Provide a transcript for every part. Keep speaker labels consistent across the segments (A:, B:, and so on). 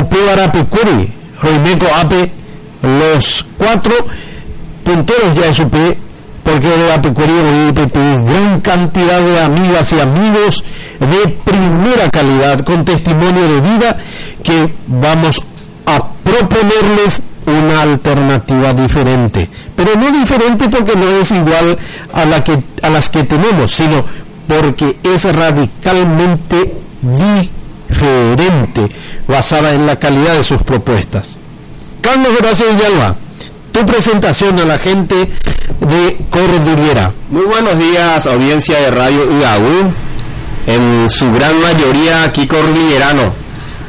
A: Upewarapecueri, Roimeco Ape, los cuatro punteros ya supe, porque de Apecueri gran cantidad de amigas y amigos de primera calidad, con testimonio de vida, que vamos a proponerles una alternativa diferente. Pero no diferente porque no es igual a, la que, a las que tenemos, sino porque es radicalmente diferente, basada en la calidad de sus propuestas. Carlos Horacio Villalba, tu presentación a la gente de Cordillera.
B: Muy buenos días, audiencia de Radio UAU, en su gran mayoría aquí cordillerano.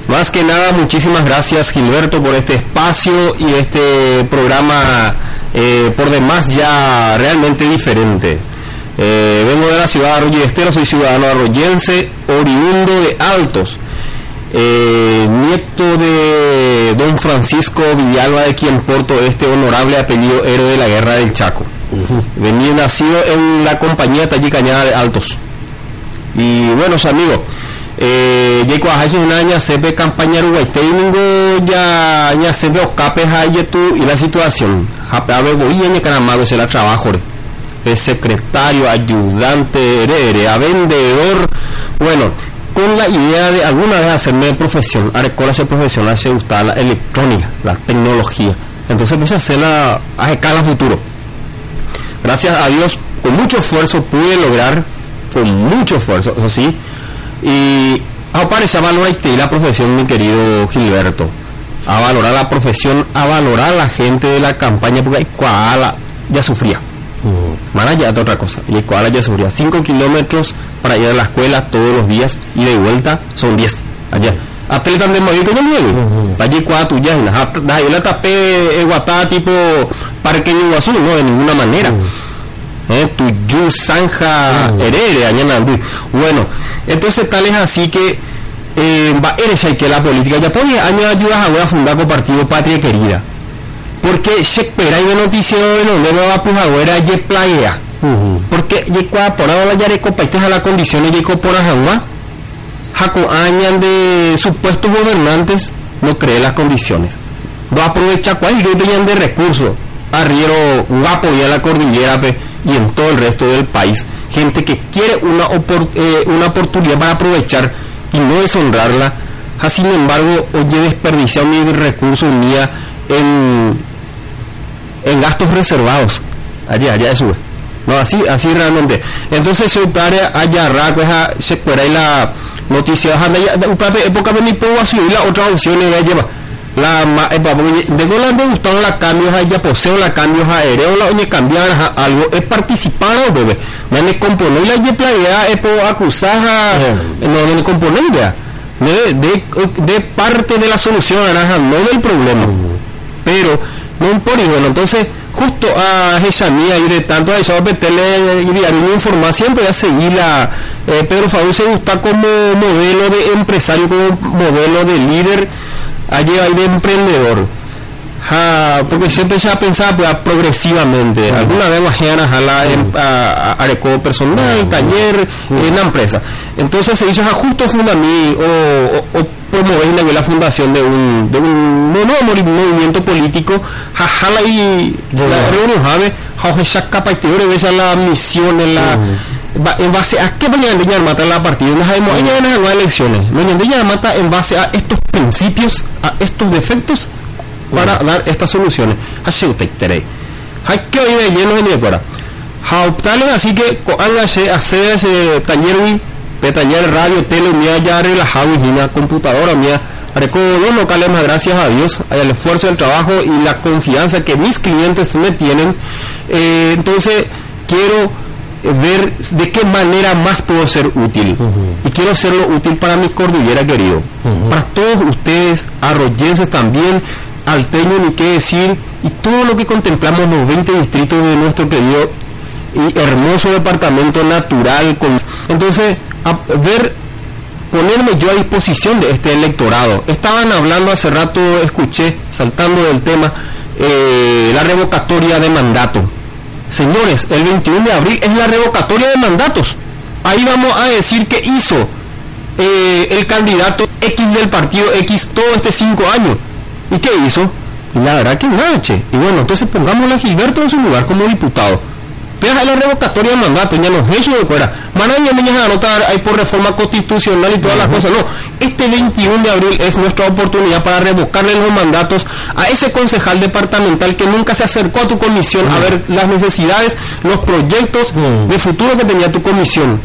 B: Más que nada, muchísimas gracias Gilberto por este espacio y este programa eh, por demás ya realmente diferente. Eh, vengo de la ciudad de Arroyo Estero, soy ciudadano arroyense, oriundo de Altos, eh, nieto de don Francisco Villalba de quien porto este honorable apellido héroe de la guerra del Chaco. Venía nacido en la compañía Tallí Cañada de Altos. Y buenos amigos, eh, Jaco hace un año se ve campaña Uruguay ya ya se ve ocapes y la situación. Japeabe voy en caramado se la trabajo es secretario, ayudante, heredero, a vendedor, bueno, con la idea de alguna vez hacerme profesión, a ser profesional se gusta la electrónica, la tecnología. Entonces empecé a hacerla a escala futuro. Gracias a Dios, con mucho esfuerzo pude lograr, con mucho esfuerzo, eso sí, y a valorar la profesión, mi querido Gilberto. A valorar la profesión, a valorar la gente de la campaña, porque cual ya sufría. Mara ya otra cosa. Y Koala ya subía 5 kilómetros para ir a la escuela todos los días y de vuelta son 10 allá. Atletas de Madrid que nueve. Allí cuatro ya. Yo la tapé guatá tipo parque Iguazú, no de ninguna manera. Eh, tu yu zanja herere allá Bueno, entonces tal es así que eh, va eres que la política ya podía años ayudas a fundar con partido Patria Querida porque se espera y de noticia de no va pues ahora ye playa. Porque ye cua por ahora ya de competir a las condiciones ye por agua jaco añan de supuestos gobernantes no cree las condiciones. No aprovecha cuál y de recursos arriero guapo y a la cordillera y en todo el resto del país. Gente que quiere una, eh, una oportunidad para aprovechar y no deshonrarla. Sin embargo oye desperdiciar mi recursos mía en en gastos reservados. Allá, allá eso. No, así, así realmente. Entonces, se upare allá, raco, se puede la noticia, época de mi puedo subir la otra opción y lleva. La de Golanda gustado la cambios allá poseo la cambios aéreos la oye cambiar algo es participar bebé me me compone la ye playa es por acusar no me compone de, de, de parte de la solución no del problema pero no por bueno entonces justo a esa mía y de tanto a a meterle y una información voy a seguir la eh, Pedro Fabio se gusta como modelo de empresario como modelo de líder allí hay de emprendedor. Porque siempre se ha pensado pues, progresivamente. Alguna vez mañana a la a, personal taller en la empresa. Entonces se dice justo funda mí o, promover la fundación de un, de un nuevo movimiento político jajala y la reunión jave jaje shaka paitore besa la misión en la en base a qué mañana de mata la partida no sabemos en las elecciones. Mañana de mata en base a estos principios a estos defectos para dar estas soluciones. Así usted hay que oír lleno de niebla así que hágase hacer ese taller taller radio, tele, mía ya relajado y una computadora mía. Recuerdo locales más gracias a Dios, al esfuerzo, el trabajo y la confianza que mis clientes me tienen. Eh, entonces, quiero ver de qué manera más puedo ser útil. Y quiero serlo útil para mi cordillera querido. Para todos ustedes, arroyenses también, alteño ni qué decir, y todo lo que contemplamos los 20 distritos de nuestro querido y hermoso departamento natural. Con... Entonces, a ver, ponerme yo a disposición de este electorado. Estaban hablando hace rato, escuché, saltando del tema, eh, la revocatoria de mandato. Señores, el 21 de abril es la revocatoria de mandatos. Ahí vamos a decir qué hizo eh, el candidato X del partido X todo este cinco años. ¿Y qué hizo? Y la verdad que nada, che. Y bueno, entonces pongámosle a Gilberto en su lugar como diputado Deja la revocatoria de mandato, ya nos hecho de fuera. Manaña niñas a anotar ahí por reforma constitucional y todas las cosas. No, este 21 de abril es nuestra oportunidad para revocarle los mandatos a ese concejal departamental que nunca se acercó a tu comisión a ver las necesidades, los proyectos de futuro que tenía tu comisión.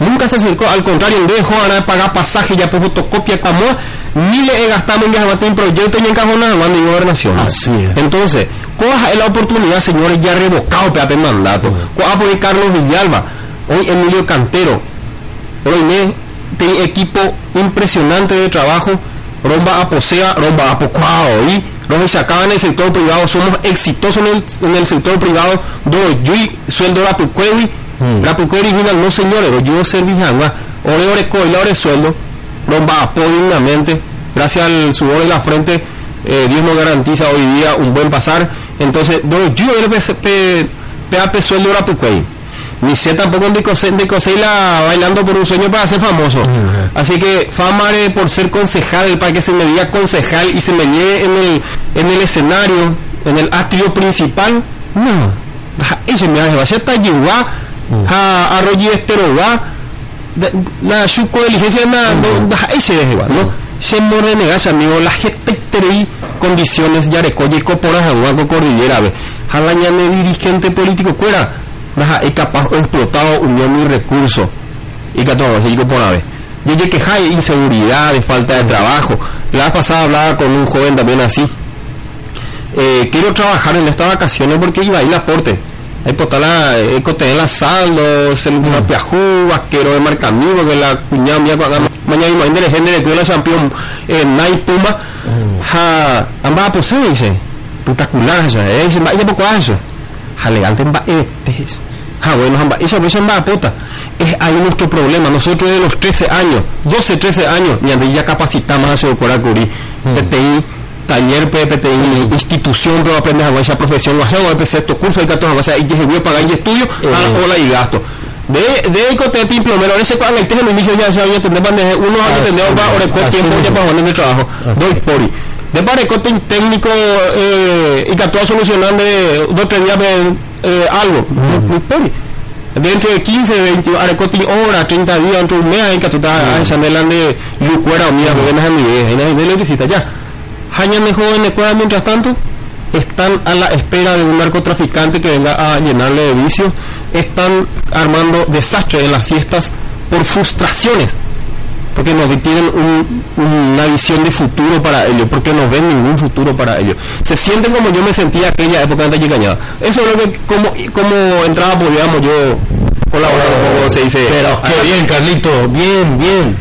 B: Nunca se acercó, al contrario, dejó de pagar pasaje ya por fotocopia como ni le gastamos en en proyectos ni en cajones de gobernación.
A: Así es.
B: Entonces, coja la oportunidad, señores, ya revocado pepe mandato. Coja por Carlos Villalba, hoy Emilio Cantero, hoy tiene equipo impresionante de trabajo, romba a posea, romba a pocuao, y los que acaban en el sector privado, somos exitosos en el, en el sector privado, do yo sueldo la pucuevi, mm. la pucuevi final, no señores, yo servicio agua, ore ore coila, ore sueldo, romba apoyo dignamente, gracias al sudor de la frente, eh, Dios nos garantiza hoy día un buen pasar entonces, no, yo el PAP sueldo era Pucuey. Ni sé tampoco de la bailando por un sueño para ser famoso. Así que fama por ser concejal, para que se me diga concejal y se me lleve en el, en el escenario, en el acto principal. No. Ese me va a ser tayuá, a arroyo va la chuco diligencia no, ese es igual, ¿no? Se morre negas amigo, la gente condiciones yarecoye coporas agua cordillera. Ve jalañame dirigente político fuera. Baja es capaz explotado unión y recursos. Y así por vez y que hay inseguridad de falta de trabajo. La vez pasada hablaba con un joven también así. Eh, quiero trabajar en estas vacaciones porque iba a ir aporte hay potala eh, cote la saldo se lo una piajú vaquero de marca amigo que la cuñada mía mañana y mañana de género que la champion eh, Nike Puma ha amba po se putacular ya eh se ya poco eso ha elegante amba este ha bueno amba esa vez amba puta. Es hay nuestro problema. Nosotros de los 13 años 12 13 años ni ya capacitamos a hacer curi PTI taller PPTI institución para aprender a esa profesión o a esto curso de cartón o sea y que pagar y estudio a hola y gasto de de ecotepi plomero ese cuando el teje inicio ya se unos años tener para oreco tiempo ya para poner el trabajo. Doy pori de parecote técnico eh, y que actúa solucionando dos tres días eh, algo. Pori dentro de 15 20 arecote hora 30 días dentro de un mes que tú estás de lucuera o mía que vienes a mi vieja y nadie ya. Jañan de jóvenes mientras tanto están a la espera de un narcotraficante que venga a llenarle de vicios, están armando desastres en las fiestas por frustraciones, porque no tienen una visión de futuro para ellos, porque no ven ningún futuro para ellos. Se sienten como yo me sentía aquella época de Cañada. Eso es lo que como, como entraba podíamos yo colaborar, como se dice.
A: Pero qué bien, Carlito, bien, bien.